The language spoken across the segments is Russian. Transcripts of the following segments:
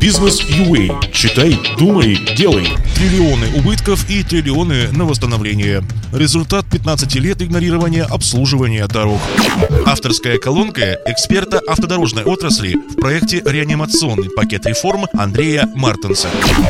Бизнес UA. Читай, думай, делай. Триллионы убытков и триллионы на восстановление. Результат 15 лет игнорирования обслуживания дорог. Авторская колонка эксперта автодорожной отрасли в проекте «Реанимационный пакет реформ» Андрея Мартенса.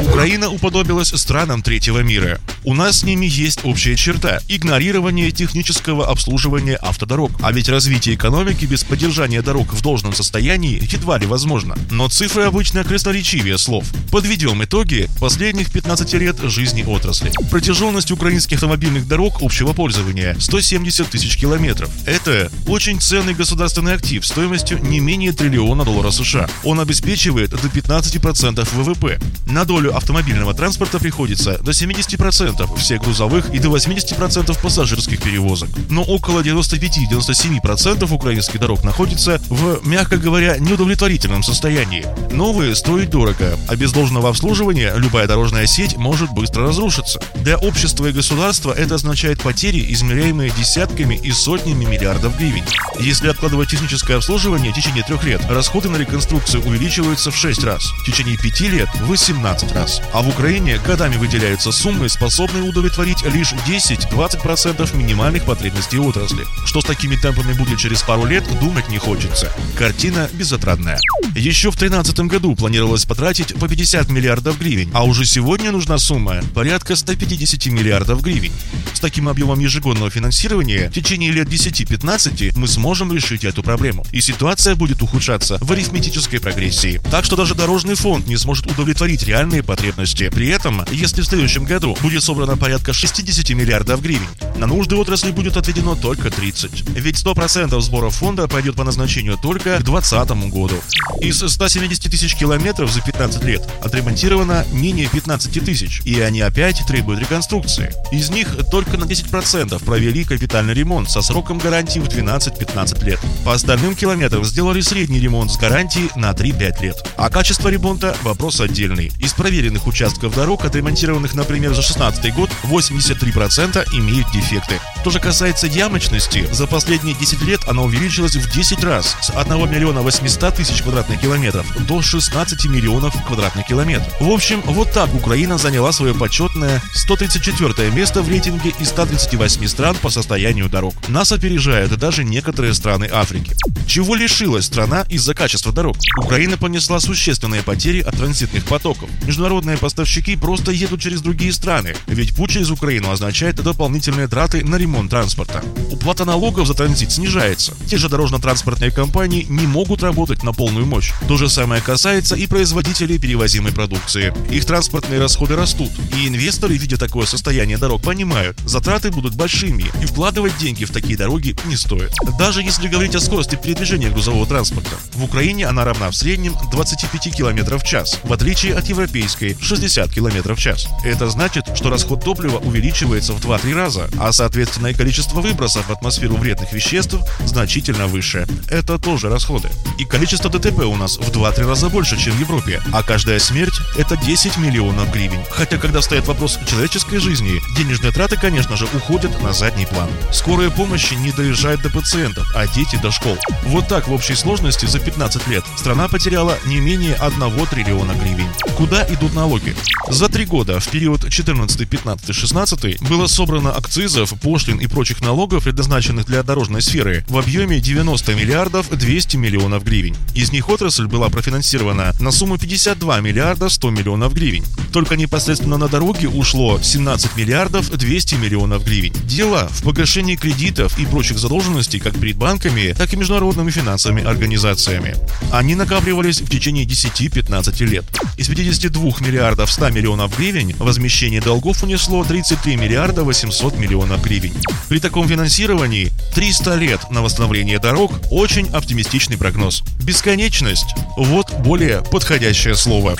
Украина уподобилась странам третьего мира. У нас с ними есть общая черта – игнорирование технического обслуживания автодорог. А ведь развитие экономики без поддержания дорог в должном состоянии едва ли возможно. Но цифры обычно красноречивее слов. Подведем итоги последних 15 лет жизни отрасли. Протяженность украинских автомобильных дорог общего пользования – 170 тысяч километров. Это очень ценный государственный актив стоимостью не менее триллиона долларов США. Он обеспечивает до 15% ВВП. На долю автомобильного транспорта приходится до 70% всех грузовых и до 80% пассажирских перевозок. Но около 95-97% украинских дорог находится в, мягко говоря, неудовлетворительном состоянии. Новые стоят дорого, а без должного обслуживания любая дорожная сеть может быстро разрушиться. Для общества и государства это означает потери, измеряемые десятками и сотнями миллиардов гривен. Если откладывать техническое обслуживание в течение трех лет, расходы на реконструкцию увеличиваются в 6 раз, в течение 5 лет – в 18 раз. А в Украине годами выделяются суммы, способные удовлетворить лишь 10-20% минимальных потребностей отрасли. Что с такими темпами будет через пару лет, думать не хочется. Картина безотрадная. Еще в 2013 году планировалось потратить по 50 миллиардов гривен, а уже сегодня нужна сумма порядка 150 миллиардов гривен. С таким объемом ежегодного финансирования в течение лет 10-15 мы сможем решить эту проблему. И ситуация будет ухудшаться в арифметической прогрессии. Так что даже дорожный фонд не сможет удовлетворить реальные потребности. При этом, если в следующем году будет собрано порядка 60 миллиардов гривен, на нужды отрасли будет отведено только 30. Ведь 100% сборов фонда пойдет по назначению только к 2020 году. Из 170 тысяч километров за 15 лет отремонтировано менее 15 тысяч, и они опять требуют реконструкции. Из них только на 10% провели капитальный ремонт со сроком гарантии в 12-15 лет. По остальным километрам сделали средний ремонт с гарантией на 3-5 лет. А качество ремонта – вопрос отдельный. Из проверенных участков дорог, отремонтированных, например, за 16 год, 83% имеют дефекты. Что же касается ямочности, за последние 10 лет она увеличилась в 10 раз с 1 миллиона 800 тысяч квадратных километров до 16 миллионов квадратных километров. В общем, вот так Украина заняла свое почетное 134 место в рейтинге из 138 стран по состоянию дорог. Нас опережают даже некоторые страны Африки. Чего лишилась страна из-за качества дорог? Украина понесла существенные потери от транзитных потоков. Международные поставщики просто едут через другие страны, ведь путь через Украину означает дополнительные траты на ремонт транспорта. Уплата налогов за транзит снижается. Те же дорожно-транспортные компании не могут работать на полную мощь. То же самое касается и производителей перевозимой продукции. Их транспортные расходы растут, и инвесторы, видя такое состояние дорог, понимают, затраты будут большими, и вкладывать деньги в такие дороги не стоит. Даже если говорить о скорости передвижения грузового транспорта, в Украине она равна в среднем 25 км в час, в отличие от европейской 60 км в час. Это значит, что расход топлива увеличивается в 2-3 раза, а соответственно и количество выбросов в атмосферу вредных веществ значительно выше. Это тоже расходы. И количество ДТП у нас в 2-3 раза больше, чем в Европе, а каждая смерть – это 10 миллионов гривен. Хотя, когда стоит вопрос человеческой жизни, денежные траты, конечно же, уходят на задний план. Скорая помощь не доезжает до пациентов, а дети до школ. Вот так в общей сложности за 15 лет страна потеряла не менее 1 триллиона гривен. Куда идут налоги? За три года, в период 14, 15, 16, было собрано акцизов, пошлин и прочих налогов, предназначенных для дорожной сферы, в объеме 90 миллиардов 200 миллионов гривен. Из них отрасль была профинансирована на сумму 52 миллиарда 100 миллионов гривен. Только непосредственно на дороги ушло 17 миллиардов 200 миллионов гривен. Дело в погашении кредитов и прочих задолженностей как перед банками, так и международными финансовыми организациями. Они накапливались в течение 10-15 лет. Из 52 миллиардов 100 миллионов гривен возмещение долгов унесло 33 миллиарда 800 миллионов гривен. При таком финансировании 300 лет на восстановление дорог – очень оптимистичный прогноз. Бесконечность – вот более подходящее слово.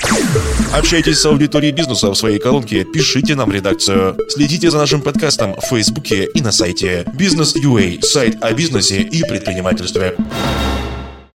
Общайтесь с аудиторией бизнеса в своей колонке, пишите нам редакцию. Следите за нашим подкастом в Фейсбуке и на сайте Business UA, сайт о бизнесе и предпринимательстве.